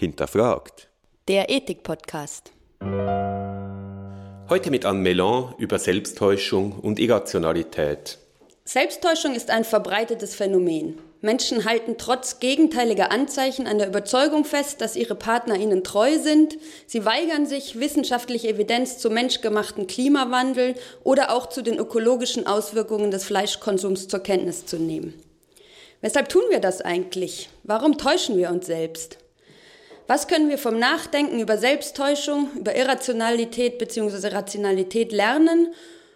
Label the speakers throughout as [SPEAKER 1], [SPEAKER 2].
[SPEAKER 1] hinterfragt.
[SPEAKER 2] Der Ethik-Podcast.
[SPEAKER 1] Heute mit Anne Melan über Selbsttäuschung und Irrationalität.
[SPEAKER 2] Selbsttäuschung ist ein verbreitetes Phänomen. Menschen halten trotz gegenteiliger Anzeichen an der Überzeugung fest, dass ihre Partner ihnen treu sind. Sie weigern sich, wissenschaftliche Evidenz zum menschgemachten Klimawandel oder auch zu den ökologischen Auswirkungen des Fleischkonsums zur Kenntnis zu nehmen. Weshalb tun wir das eigentlich? Warum täuschen wir uns selbst? Was können wir vom Nachdenken über Selbsttäuschung, über Irrationalität bzw. Rationalität lernen?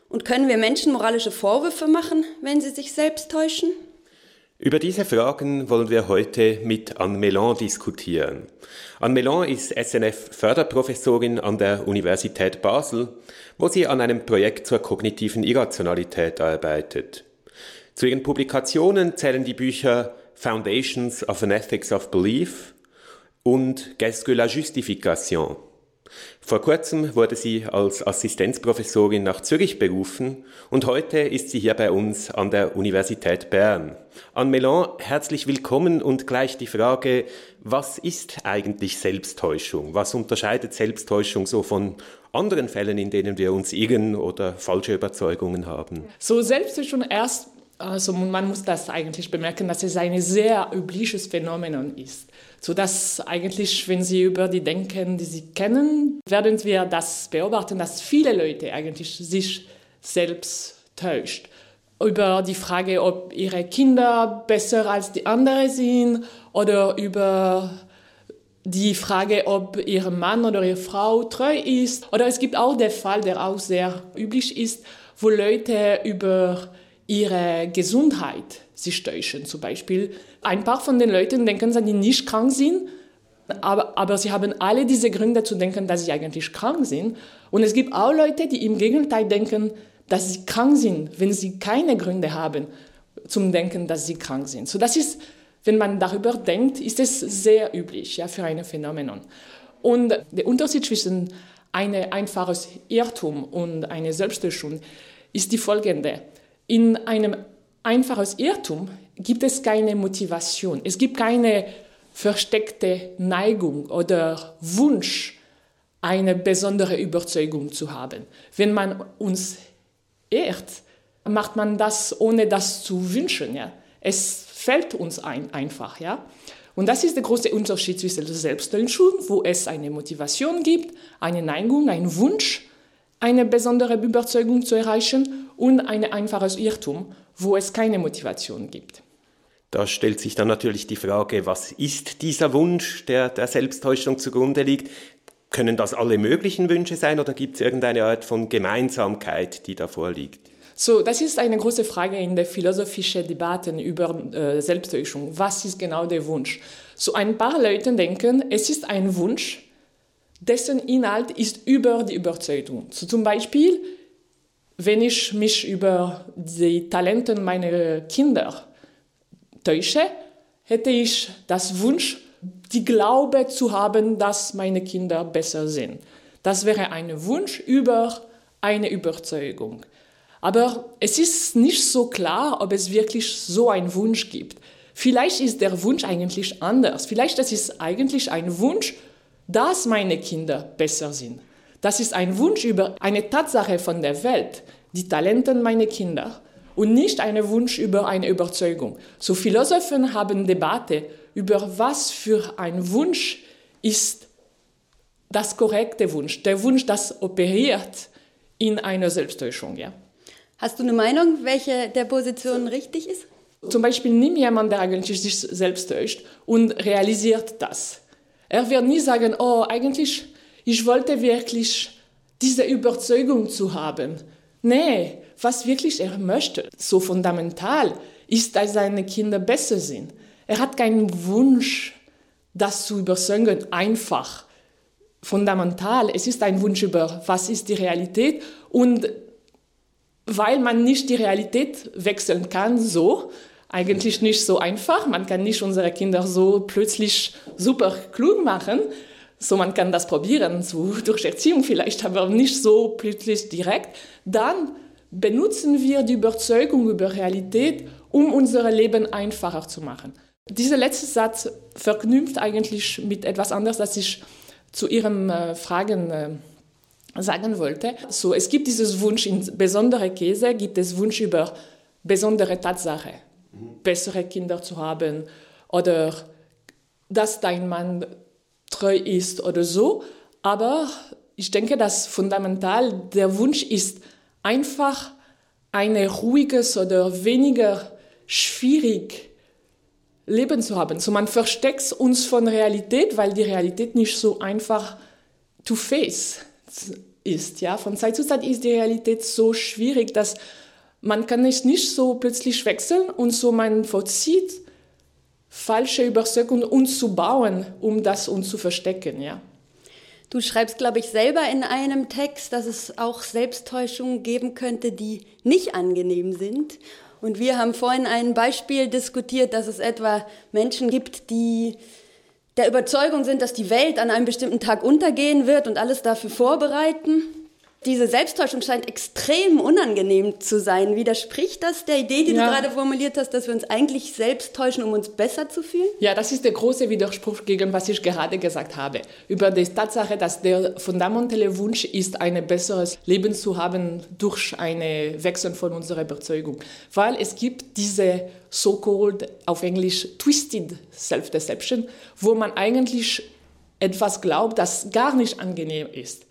[SPEAKER 2] Und können wir Menschen moralische Vorwürfe machen, wenn sie sich selbst täuschen?
[SPEAKER 1] Über diese Fragen wollen wir heute mit Anne Melan diskutieren. Anne Melan ist SNF-Förderprofessorin an der Universität Basel, wo sie an einem Projekt zur kognitiven Irrationalität arbeitet. Zu ihren Publikationen zählen die Bücher Foundations of an Ethics of Belief und Qu'est-ce que la justification? Vor kurzem wurde sie als Assistenzprofessorin nach Zürich berufen und heute ist sie hier bei uns an der Universität Bern. Anne Melan, herzlich willkommen und gleich die Frage, was ist eigentlich Selbsttäuschung? Was unterscheidet Selbsttäuschung so von anderen Fällen, in denen wir uns irren oder falsche Überzeugungen haben?
[SPEAKER 3] So Selbsttäuschung erst also man muss das eigentlich bemerken, dass es ein sehr übliches Phänomen ist. So dass eigentlich, wenn Sie über die denken, die Sie kennen, werden wir das beobachten, dass viele Leute eigentlich sich selbst täuscht. Über die Frage, ob ihre Kinder besser als die anderen sind oder über die Frage, ob ihr Mann oder ihre Frau treu ist. Oder es gibt auch den Fall, der auch sehr üblich ist, wo Leute über ihre Gesundheit sich täuschen. Zum Beispiel ein paar von den Leuten denken, dass sie nicht krank sind, aber, aber sie haben alle diese Gründe zu denken, dass sie eigentlich krank sind. Und es gibt auch Leute, die im Gegenteil denken, dass sie krank sind, wenn sie keine Gründe haben zum Denken, dass sie krank sind. So das ist, wenn man darüber denkt, ist es sehr üblich ja, für ein Phänomen. Und der Unterschied zwischen einem einfaches Irrtum und einer Selbsttäuschung ist die folgende. In einem einfachen Irrtum gibt es keine Motivation. Es gibt keine versteckte Neigung oder Wunsch, eine besondere Überzeugung zu haben. Wenn man uns ehrt, macht man das, ohne das zu wünschen. Ja? Es fällt uns ein, einfach. Ja? Und das ist der große Unterschied zwischen Selbsttäuschung, wo es eine Motivation gibt, eine Neigung, einen Wunsch, eine besondere Überzeugung zu erreichen und ein einfaches Irrtum, wo es keine Motivation gibt.
[SPEAKER 1] Da stellt sich dann natürlich die Frage, was ist dieser Wunsch, der der Selbsttäuschung zugrunde liegt? Können das alle möglichen Wünsche sein oder gibt es irgendeine Art von Gemeinsamkeit, die da vorliegt?
[SPEAKER 3] So, das ist eine große Frage in der philosophischen Debatten über äh, Selbsttäuschung. Was ist genau der Wunsch? So ein paar Leute denken, es ist ein Wunsch, dessen Inhalt ist über die Überzeugung. So zum Beispiel, wenn ich mich über die Talente meiner Kinder täusche, hätte ich das Wunsch, die Glaube zu haben, dass meine Kinder besser sind. Das wäre ein Wunsch über eine Überzeugung. Aber es ist nicht so klar, ob es wirklich so einen Wunsch gibt. Vielleicht ist der Wunsch eigentlich anders. Vielleicht ist es eigentlich ein Wunsch dass meine Kinder besser sind. Das ist ein Wunsch über eine Tatsache von der Welt, die Talente meiner Kinder und nicht ein Wunsch über eine Überzeugung. So Philosophen haben Debatte über was für ein Wunsch ist das korrekte Wunsch, der Wunsch, das operiert in einer Selbsttäuschung. Ja.
[SPEAKER 2] Hast du eine Meinung, welche der Positionen richtig ist?
[SPEAKER 3] Zum Beispiel nimm jemand, der eigentlich sich selbst täuscht und realisiert das. Er wird nie sagen, oh, eigentlich, ich wollte wirklich diese Überzeugung zu haben. Nee, was wirklich er möchte, so fundamental, ist, dass seine Kinder besser sind. Er hat keinen Wunsch, das zu überzeugen, einfach. Fundamental, es ist ein Wunsch über, was ist die Realität und weil man nicht die Realität wechseln kann, so, eigentlich nicht so einfach. Man kann nicht unsere Kinder so plötzlich super klug machen. So, man kann das probieren, so durch Erziehung vielleicht, aber nicht so plötzlich direkt. Dann benutzen wir die Überzeugung über Realität, um unser Leben einfacher zu machen. Dieser letzte Satz verknüpft eigentlich mit etwas anderes, das ich zu Ihren äh, Fragen äh, sagen wollte. So, es gibt dieses Wunsch in besondere Käse, gibt es Wunsch über besondere Tatsache, bessere Kinder zu haben oder dass dein Mann treu ist oder so. Aber ich denke, dass fundamental der Wunsch ist, einfach ein ruhiges oder weniger schwierig Leben zu haben. So man versteckt uns von Realität, weil die Realität nicht so einfach to face ist. Ja, von Zeit zu Zeit ist die Realität so schwierig, dass man kann es nicht so plötzlich wechseln und so man vollzieht falsche Überzeugungen uns zu bauen, um das uns zu verstecken. Ja.
[SPEAKER 2] Du schreibst, glaube ich, selber in einem Text, dass es auch Selbsttäuschungen geben könnte, die nicht angenehm sind. Und wir haben vorhin ein Beispiel diskutiert, dass es etwa Menschen gibt, die der Überzeugung sind, dass die Welt an einem bestimmten Tag untergehen wird und alles dafür vorbereiten. Diese Selbsttäuschung scheint extrem unangenehm zu sein. Widerspricht das der Idee, die ja. du gerade formuliert hast, dass wir uns eigentlich selbst täuschen, um uns besser zu fühlen?
[SPEAKER 3] Ja, das ist der große Widerspruch gegen was ich gerade gesagt habe. Über die Tatsache, dass der fundamentale Wunsch ist, ein besseres Leben zu haben durch eine Wechsel von unserer Überzeugung. Weil es gibt diese so-called, auf Englisch, twisted self-deception, wo man eigentlich etwas glaubt, das gar nicht angenehm ist.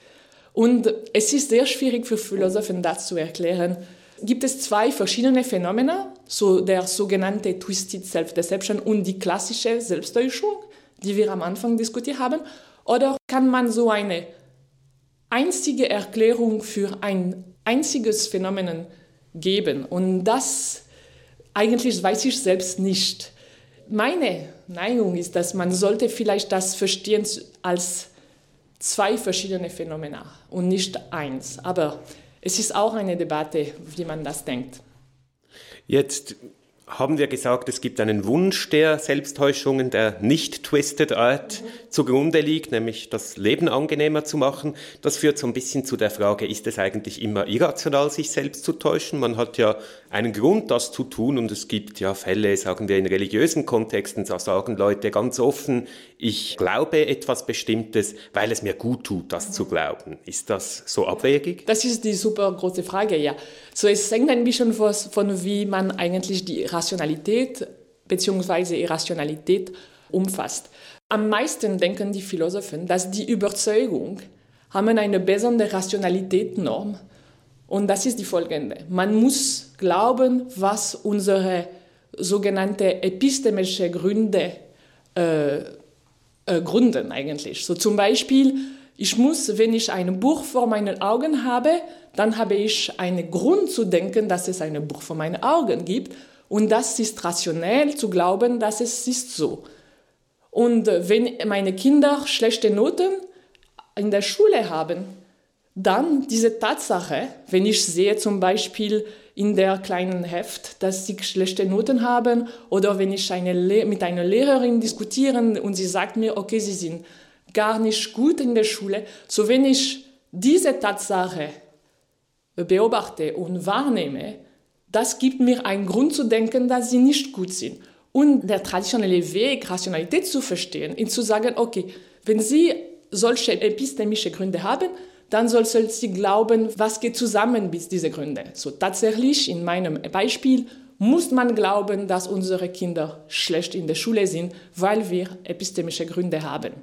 [SPEAKER 3] Und es ist sehr schwierig für Philosophen, das zu erklären. Gibt es zwei verschiedene Phänomene, so der sogenannte Twisted Self-Deception und die klassische Selbsttäuschung, die wir am Anfang diskutiert haben? Oder kann man so eine einzige Erklärung für ein einziges Phänomen geben? Und das eigentlich weiß ich selbst nicht. Meine Neigung ist, dass man sollte vielleicht das verstehen als zwei verschiedene Phänomena und nicht eins. Aber es ist auch eine Debatte, wie man das denkt.
[SPEAKER 1] Jetzt haben wir gesagt, es gibt einen Wunsch der Selbsttäuschungen, der nicht twisted art mhm. zugrunde liegt, nämlich das Leben angenehmer zu machen. Das führt so ein bisschen zu der Frage, ist es eigentlich immer irrational, sich selbst zu täuschen? Man hat ja einen Grund, das zu tun und es gibt ja Fälle, sagen wir in religiösen Kontexten, da sagen Leute ganz offen, ich glaube etwas Bestimmtes, weil es mir gut tut, das zu glauben. Ist das so abwegig?
[SPEAKER 3] Das ist die super große Frage, ja. So, es hängt ein bisschen von, wie man eigentlich die Rationalität bzw. Irrationalität umfasst. Am meisten denken die Philosophen, dass die Überzeugung haben eine besondere Rationalitätsnorm und das ist die folgende. Man muss glauben, was unsere sogenannte epistemische Gründe äh, äh, gründen eigentlich. So zum Beispiel, ich muss, wenn ich ein Buch vor meinen Augen habe, dann habe ich einen Grund zu denken, dass es ein Buch vor meinen Augen gibt. Und das ist rationell zu glauben, dass es ist so. Und wenn meine Kinder schlechte Noten in der Schule haben, dann diese Tatsache, wenn ich sehe zum Beispiel in der kleinen Heft, dass sie schlechte Noten haben oder wenn ich eine mit einer Lehrerin diskutiere und sie sagt mir, okay, sie sind gar nicht gut in der Schule, so wenn ich diese Tatsache beobachte und wahrnehme, das gibt mir einen Grund zu denken, dass sie nicht gut sind. Und der traditionelle Weg, Rationalität zu verstehen, ist zu sagen, okay, wenn Sie solche epistemische Gründe haben, dann soll sie glauben, was geht zusammen mit diesen Gründen. So tatsächlich in meinem Beispiel muss man glauben, dass unsere Kinder schlecht in der Schule sind, weil wir epistemische Gründe haben.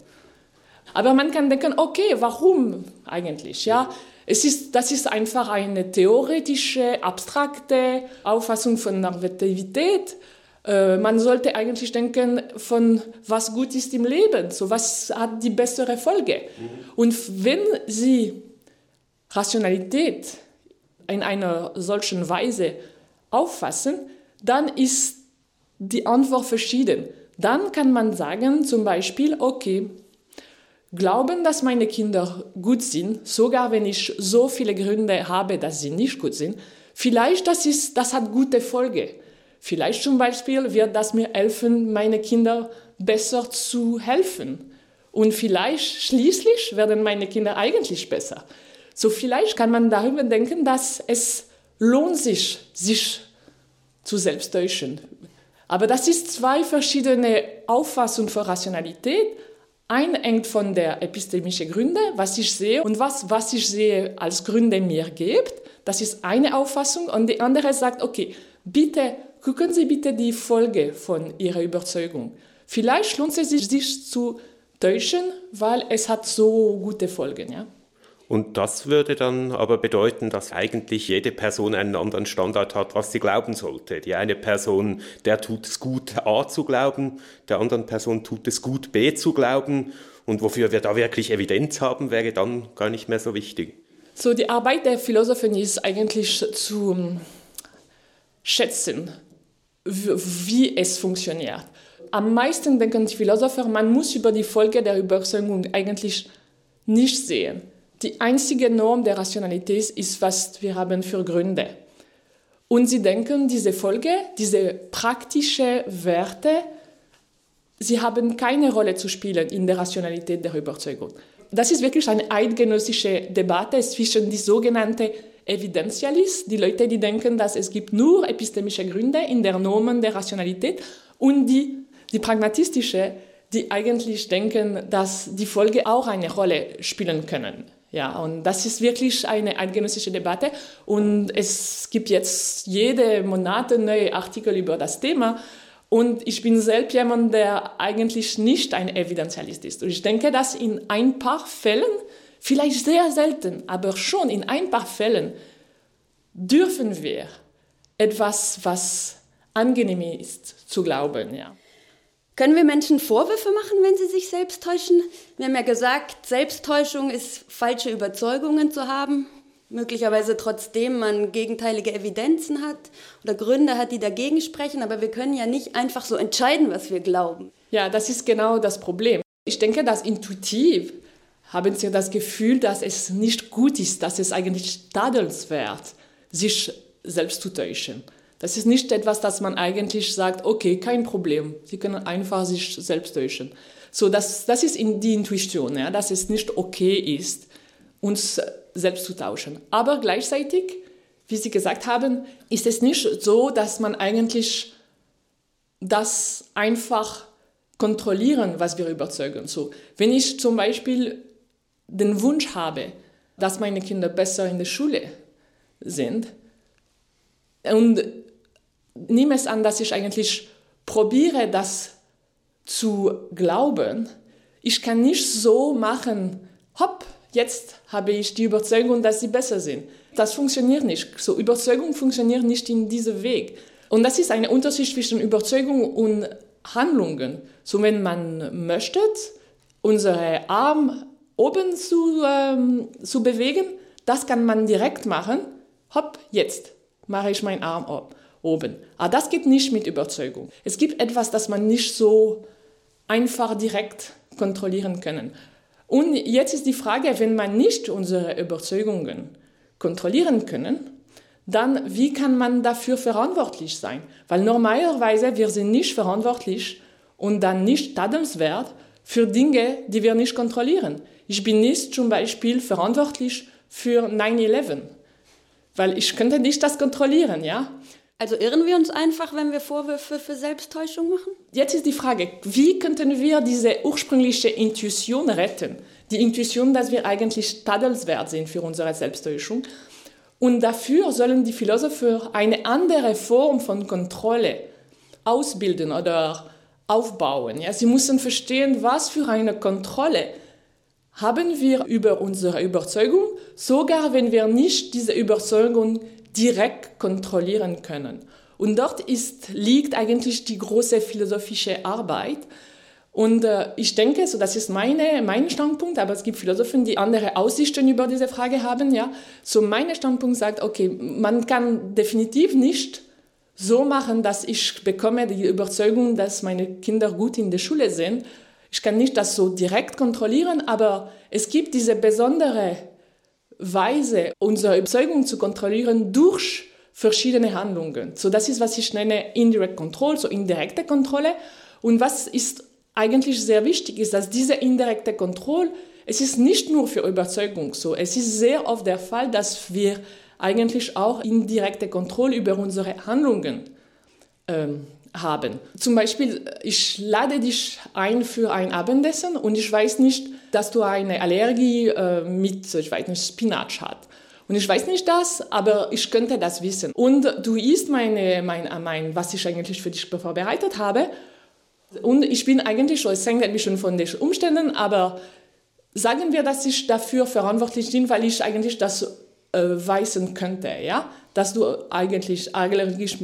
[SPEAKER 3] Aber man kann denken, okay, warum eigentlich? Ja, es ist, das ist einfach eine theoretische, abstrakte Auffassung von Normativität. Äh, man sollte eigentlich denken von was gut ist im Leben, so was hat die bessere Folge. Mhm. Und wenn Sie Rationalität in einer solchen Weise auffassen, dann ist die Antwort verschieden. Dann kann man sagen, zum Beispiel, okay, glauben, dass meine Kinder gut sind, sogar wenn ich so viele Gründe habe, dass sie nicht gut sind, vielleicht das, ist, das hat gute Folge. Vielleicht zum Beispiel wird das mir helfen, meine Kinder besser zu helfen. Und vielleicht schließlich werden meine Kinder eigentlich besser. So vielleicht kann man darüber denken, dass es lohnt sich, sich zu selbsttäuschen. Aber das ist zwei verschiedene Auffassungen von Rationalität. Ein hängt von der epistemischen Gründe, was ich sehe und was, was ich sehe als Gründe mir gibt. Das ist eine Auffassung. Und die andere sagt, okay, bitte gucken Sie bitte die Folge von Ihrer Überzeugung. Vielleicht lohnt es sich, sich zu täuschen, weil es hat so gute Folgen. Ja?
[SPEAKER 1] Und das würde dann aber bedeuten, dass eigentlich jede Person einen anderen Standard hat, was sie glauben sollte. Die eine Person, der tut es gut, A zu glauben, der anderen Person tut es gut, B zu glauben. Und wofür wir da wirklich Evidenz haben, wäre dann gar nicht mehr so wichtig.
[SPEAKER 3] So, die Arbeit der Philosophen ist eigentlich zu ähm, schätzen, wie es funktioniert. Am meisten denken die Philosophen, man muss über die Folge der Überzeugung eigentlich nicht sehen. Die einzige Norm der Rationalität ist, was wir haben für Gründe. Und sie denken, diese Folge, diese praktischen Werte, sie haben keine Rolle zu spielen in der Rationalität der Überzeugung. Das ist wirklich eine eidgenössische Debatte zwischen die sogenannten Evidentialisten, die Leute, die denken, dass es gibt nur epistemische Gründe in der Normen der Rationalität, und die, die pragmatistische, die eigentlich denken, dass die Folge auch eine Rolle spielen können. Ja, und das ist wirklich eine eidgenössische Debatte. Und es gibt jetzt jede Monate neue Artikel über das Thema. Und ich bin selbst jemand, der eigentlich nicht ein Evidenzialist ist. Und ich denke, dass in ein paar Fällen, vielleicht sehr selten, aber schon in ein paar Fällen, dürfen wir etwas, was angenehm ist, zu glauben. Ja.
[SPEAKER 2] Können wir Menschen Vorwürfe machen, wenn sie sich selbst täuschen? Wir haben ja gesagt, Selbsttäuschung ist falsche Überzeugungen zu haben, möglicherweise trotzdem man gegenteilige Evidenzen hat oder Gründe hat, die dagegen sprechen, aber wir können ja nicht einfach so entscheiden, was wir glauben.
[SPEAKER 3] Ja, das ist genau das Problem. Ich denke, dass intuitiv haben Sie das Gefühl, dass es nicht gut ist, dass es eigentlich tadelnswert, sich selbst zu täuschen. Das ist nicht etwas, das man eigentlich sagt, okay, kein Problem, Sie können einfach sich selbst täuschen. So, das, das ist in die Intuition, ja, dass es nicht okay ist, uns selbst zu tauschen. Aber gleichzeitig, wie Sie gesagt haben, ist es nicht so, dass man eigentlich das einfach kontrollieren, was wir überzeugen. So, wenn ich zum Beispiel den Wunsch habe, dass meine Kinder besser in der Schule sind und nehme es an, dass ich eigentlich probiere, das zu glauben. Ich kann nicht so machen, hopp, jetzt habe ich die Überzeugung, dass sie besser sind. Das funktioniert nicht. So Überzeugung funktioniert nicht in diesem Weg. Und das ist ein Unterschied zwischen Überzeugung und Handlungen. So wenn man möchte, unsere Arm oben zu, ähm, zu bewegen, das kann man direkt machen. Hopp, jetzt mache ich meinen Arm oben oben. Aber das geht nicht mit Überzeugung. Es gibt etwas, das man nicht so einfach direkt kontrollieren kann. Und jetzt ist die Frage, wenn man nicht unsere Überzeugungen kontrollieren können, dann wie kann man dafür verantwortlich sein? Weil normalerweise wir sind nicht verantwortlich und dann nicht tadenswert für Dinge, die wir nicht kontrollieren. Ich bin nicht zum Beispiel verantwortlich für 9-11, weil ich könnte nicht das kontrollieren, ja.
[SPEAKER 2] Also irren wir uns einfach, wenn wir Vorwürfe für Selbsttäuschung machen?
[SPEAKER 3] Jetzt ist die Frage, wie könnten wir diese ursprüngliche Intuition retten? Die Intuition, dass wir eigentlich tadelswert sind für unsere Selbsttäuschung. Und dafür sollen die Philosophen eine andere Form von Kontrolle ausbilden oder aufbauen. Ja, sie müssen verstehen, was für eine Kontrolle haben wir über unsere Überzeugung, sogar wenn wir nicht diese Überzeugung direkt kontrollieren können. Und dort ist, liegt eigentlich die große philosophische Arbeit. Und äh, ich denke, so das ist meine, mein Standpunkt, aber es gibt Philosophen, die andere Aussichten über diese Frage haben. Ja, so mein Standpunkt sagt, okay, man kann definitiv nicht so machen, dass ich bekomme die Überzeugung, dass meine Kinder gut in der Schule sind. Ich kann nicht das so direkt kontrollieren, aber es gibt diese besondere Weise, unsere Überzeugung zu kontrollieren durch verschiedene Handlungen. So, das ist, was ich nenne Indirect Control, so indirekte Kontrolle. Und was ist eigentlich sehr wichtig, ist, dass diese indirekte Kontrolle, es ist nicht nur für Überzeugung so, es ist sehr oft der Fall, dass wir eigentlich auch indirekte Kontrolle über unsere Handlungen ähm, haben. Zum Beispiel, ich lade dich ein für ein Abendessen und ich weiß nicht, dass du eine Allergie äh, mit, ich weiß nicht, Spinach hast. Und ich weiß nicht das, aber ich könnte das wissen. Und du isst meine, mein, mein, was ich eigentlich für dich vorbereitet habe. Und ich bin eigentlich, es hängt ein bisschen von den Umständen, aber sagen wir, dass ich dafür verantwortlich bin, weil ich eigentlich das äh, weisen könnte, ja, dass du eigentlich allergisch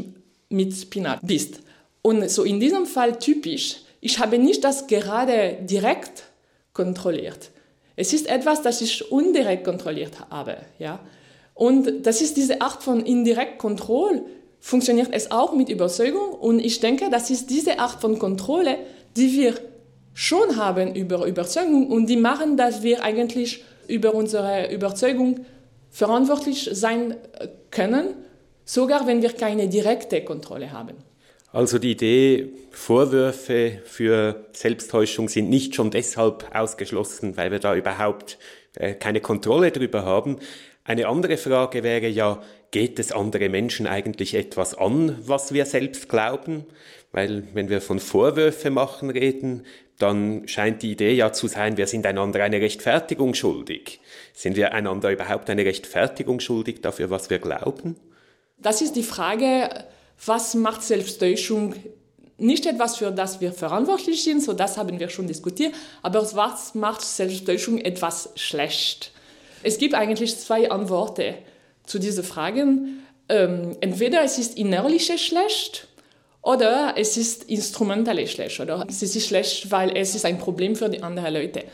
[SPEAKER 3] mit Spinat bist. Und so in diesem Fall typisch, ich habe nicht das gerade direkt kontrolliert. Es ist etwas, das ich indirekt kontrolliert habe, ja. Und das ist diese Art von indirekt Kontrolle, funktioniert es auch mit Überzeugung. Und ich denke, das ist diese Art von Kontrolle, die wir schon haben über Überzeugung und die machen, dass wir eigentlich über unsere Überzeugung verantwortlich sein können, sogar wenn wir keine direkte Kontrolle haben.
[SPEAKER 1] Also die Idee, Vorwürfe für Selbsttäuschung sind nicht schon deshalb ausgeschlossen, weil wir da überhaupt äh, keine Kontrolle drüber haben. Eine andere Frage wäre ja, geht es andere Menschen eigentlich etwas an, was wir selbst glauben? Weil wenn wir von Vorwürfe machen reden, dann scheint die Idee ja zu sein, wir sind einander eine Rechtfertigung schuldig. Sind wir einander überhaupt eine Rechtfertigung schuldig dafür, was wir glauben?
[SPEAKER 3] Das ist die Frage, was macht Selbsttäuschung nicht etwas, für das wir verantwortlich sind, so das haben wir schon diskutiert, aber was macht Selbsttäuschung etwas schlecht? Es gibt eigentlich zwei Antworten zu diesen Fragen. Ähm, entweder es ist innerliche schlecht oder es ist instrumentell schlecht oder es ist schlecht, weil es ist ein Problem für die anderen Leute.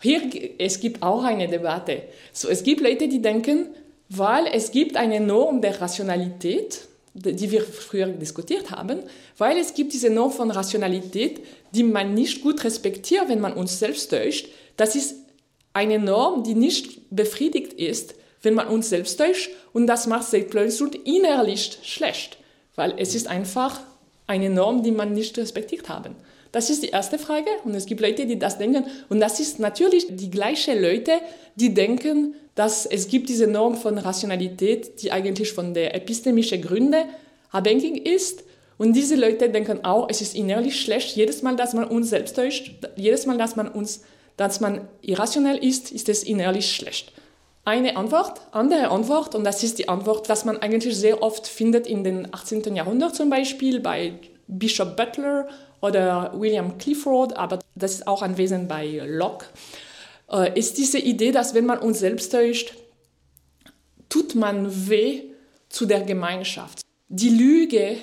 [SPEAKER 3] Hier es gibt auch eine Debatte. So, es gibt Leute, die denken, weil es gibt eine Norm der Rationalität, die wir früher diskutiert haben, weil es gibt diese Norm von Rationalität, die man nicht gut respektiert, wenn man uns selbst täuscht. Das ist eine Norm, die nicht befriedigt ist, wenn man uns selbst täuscht und das macht Selbstläufigkeit innerlich schlecht, weil es ist einfach eine Norm, die man nicht respektiert haben. Das ist die erste Frage und es gibt Leute, die das denken und das ist natürlich die gleiche Leute, die denken, dass es gibt diese Norm von Rationalität, die eigentlich von der epistemischen Gründe abhängig ist. Und diese Leute denken auch, es ist innerlich schlecht, jedes Mal, dass man uns selbst täuscht, jedes Mal, dass man uns, dass man irrationell ist, ist es innerlich schlecht. Eine Antwort, andere Antwort, und das ist die Antwort, was man eigentlich sehr oft findet in den 18. Jahrhundert zum Beispiel bei Bishop Butler oder William Clifford, aber das ist auch anwesend bei Locke äh, ist diese Idee, dass wenn man uns selbst täuscht, tut man weh zu der Gemeinschaft. Die Lüge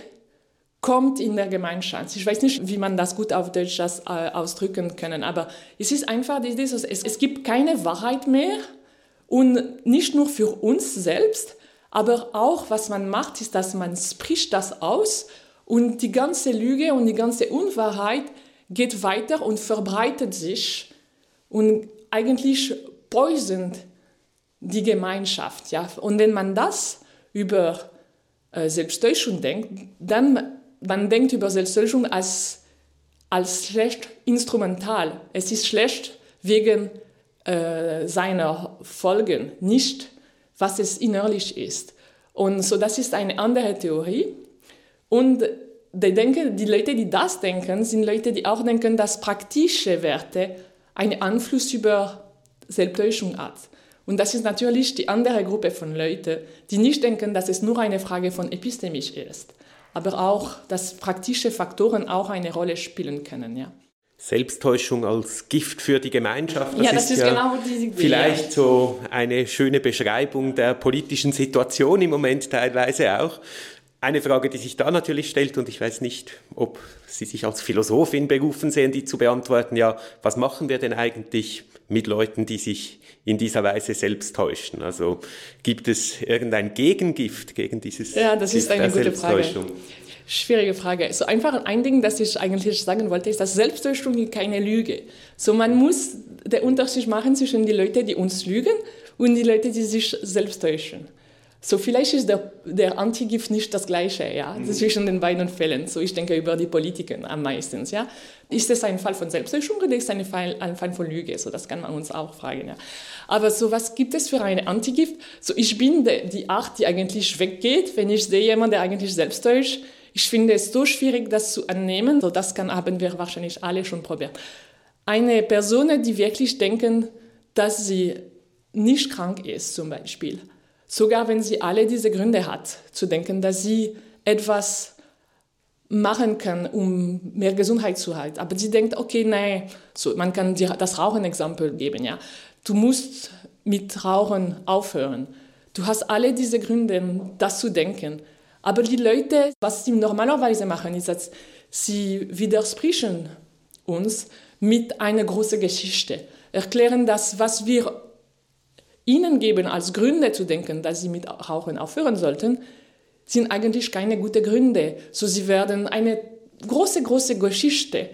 [SPEAKER 3] kommt in der Gemeinschaft. Ich weiß nicht, wie man das gut auf Deutsch das, äh, ausdrücken können, aber es ist einfach die Idee, es, es gibt keine Wahrheit mehr und nicht nur für uns selbst, aber auch was man macht, ist, dass man spricht das aus und die ganze Lüge und die ganze Unwahrheit geht weiter und verbreitet sich und eigentlich poisont die Gemeinschaft. Ja? Und wenn man das über äh, Selbsttäuschung denkt, dann man denkt über Selbsttäuschung als, als schlecht instrumental. Es ist schlecht wegen äh, seiner Folgen, nicht was es innerlich ist. Und so, das ist eine andere Theorie. Und die, denken, die Leute, die das denken, sind Leute, die auch denken, dass praktische Werte einen Einfluss über Selbsttäuschung hat. Und das ist natürlich die andere Gruppe von Leuten, die nicht denken, dass es nur eine Frage von epistemisch ist, aber auch, dass praktische Faktoren auch eine Rolle spielen können. Ja.
[SPEAKER 1] Selbsttäuschung als Gift für die Gemeinschaft.
[SPEAKER 3] Das ja, das ist, ist ja genau diese
[SPEAKER 1] Idee. Vielleicht so eine schöne Beschreibung der politischen Situation im Moment teilweise auch. Eine Frage, die sich da natürlich stellt, und ich weiß nicht, ob Sie sich als Philosophin berufen sehen, die zu beantworten, ja, was machen wir denn eigentlich mit Leuten, die sich in dieser Weise selbst täuschen? Also gibt es irgendein Gegengift gegen dieses
[SPEAKER 3] Ja, das ist eine gute Frage. Schwierige Frage. So einfach ein Ding, das ich eigentlich sagen wollte, ist, dass Selbsttäuschung ist keine Lüge. So man muss den Unterschied machen zwischen den Leuten, die uns lügen und die Leute, die sich selbst täuschen. So vielleicht ist der, der Antigift nicht das Gleiche, ja, mhm. zwischen den beiden Fällen. So ich denke über die Politiker am meisten, ja. Ist es ein Fall von Selbsttäuschung oder ist es ein Fall, ein Fall von Lüge? So das kann man uns auch fragen, ja. Aber so was gibt es für eine Antigift? So ich bin de, die Art, die eigentlich weggeht, wenn ich sehe jemanden, der eigentlich selbst täuscht. Ich finde es so schwierig, das zu annehmen. So, das kann, haben wir wahrscheinlich alle schon probiert. Eine Person, die wirklich denken, dass sie nicht krank ist, zum Beispiel. Sogar wenn sie alle diese Gründe hat, zu denken, dass sie etwas machen kann, um mehr Gesundheit zu halten. Aber sie denkt, okay, nein, so, man kann dir das Rauchen-Exempel geben, ja. Du musst mit Rauchen aufhören. Du hast alle diese Gründe, das zu denken. Aber die Leute, was sie normalerweise machen, ist, dass sie widersprechen uns mit einer großen Geschichte. Erklären das, was wir ihnen geben als Gründe zu denken, dass sie mit Rauchen aufhören sollten, sind eigentlich keine guten Gründe. So sie werden eine große, große Geschichte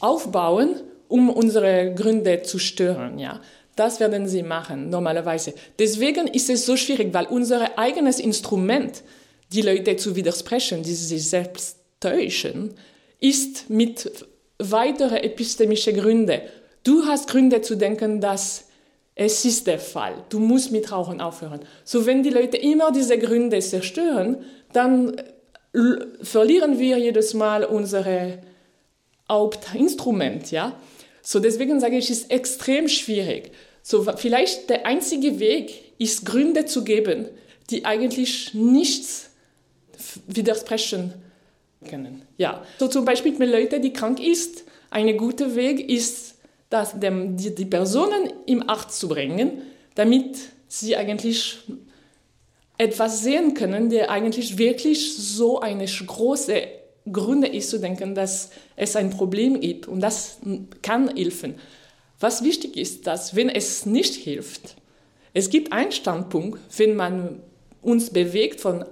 [SPEAKER 3] aufbauen, um unsere Gründe zu stören. Ja. Das werden sie machen, normalerweise. Deswegen ist es so schwierig, weil unser eigenes Instrument, die Leute zu widersprechen, die sich selbst täuschen, ist mit weiteren epistemischen Gründen. Du hast Gründe zu denken, dass es ist der Fall. Du musst mit Rauchen aufhören. So, wenn die Leute immer diese Gründe zerstören, dann verlieren wir jedes Mal unser Hauptinstrument, ja. So, deswegen sage ich, es ist extrem schwierig. So, vielleicht der einzige Weg ist, Gründe zu geben, die eigentlich nichts widersprechen können. Ja. So zum Beispiel mit Leuten, die krank ist, ein guter Weg ist, dass dem, die, die Personen im Arzt zu bringen, damit sie eigentlich etwas sehen können, der eigentlich wirklich so eine große Gründe ist zu denken, dass es ein Problem gibt und das kann helfen. Was wichtig ist, dass wenn es nicht hilft, es gibt einen Standpunkt, wenn man uns bewegt von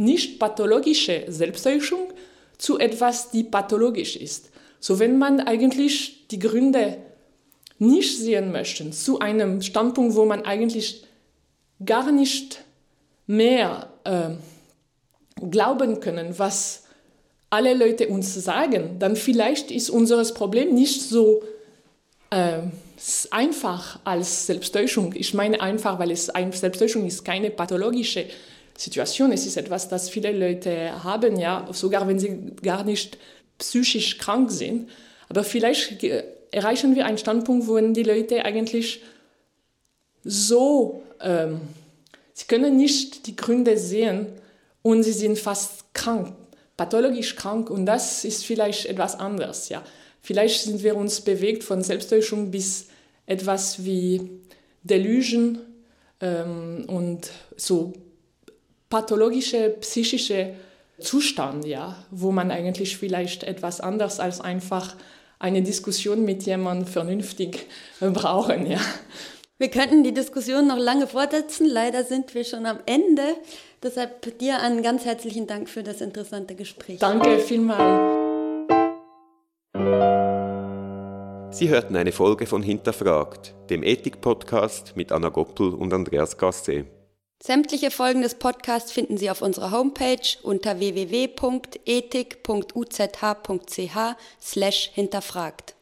[SPEAKER 3] nicht pathologischer Selbsttäuschung zu etwas, die pathologisch ist. So wenn man eigentlich die Gründe nicht sehen möchte, zu einem Standpunkt, wo man eigentlich gar nicht mehr äh, glauben können, was alle Leute uns sagen, dann vielleicht ist unser Problem nicht so äh, einfach als Selbsttäuschung. Ich meine einfach, weil es Selbsttäuschung ist keine pathologische Situation. Es ist etwas, das viele Leute haben, ja, sogar wenn sie gar nicht psychisch krank sind. Aber vielleicht erreichen wir einen Standpunkt, wo die Leute eigentlich so, ähm, sie können nicht die Gründe sehen und sie sind fast krank, pathologisch krank und das ist vielleicht etwas anderes, ja. Vielleicht sind wir uns bewegt von Selbsttäuschung bis etwas wie Delusion ähm, und so pathologische, psychische Zustand, ja, wo man eigentlich vielleicht etwas anders als einfach eine Diskussion mit jemandem vernünftig brauchen, ja.
[SPEAKER 2] Wir könnten die Diskussion noch lange fortsetzen. Leider sind wir schon am Ende. Deshalb dir einen ganz herzlichen Dank für das interessante Gespräch.
[SPEAKER 3] Danke vielmals.
[SPEAKER 1] Sie hörten eine Folge von Hinterfragt, dem Ethik-Podcast mit Anna Goppel und Andreas Gasse.
[SPEAKER 2] Sämtliche Folgen des Podcasts finden Sie auf unserer Homepage unter www.ethik.uzh.ch slash hinterfragt.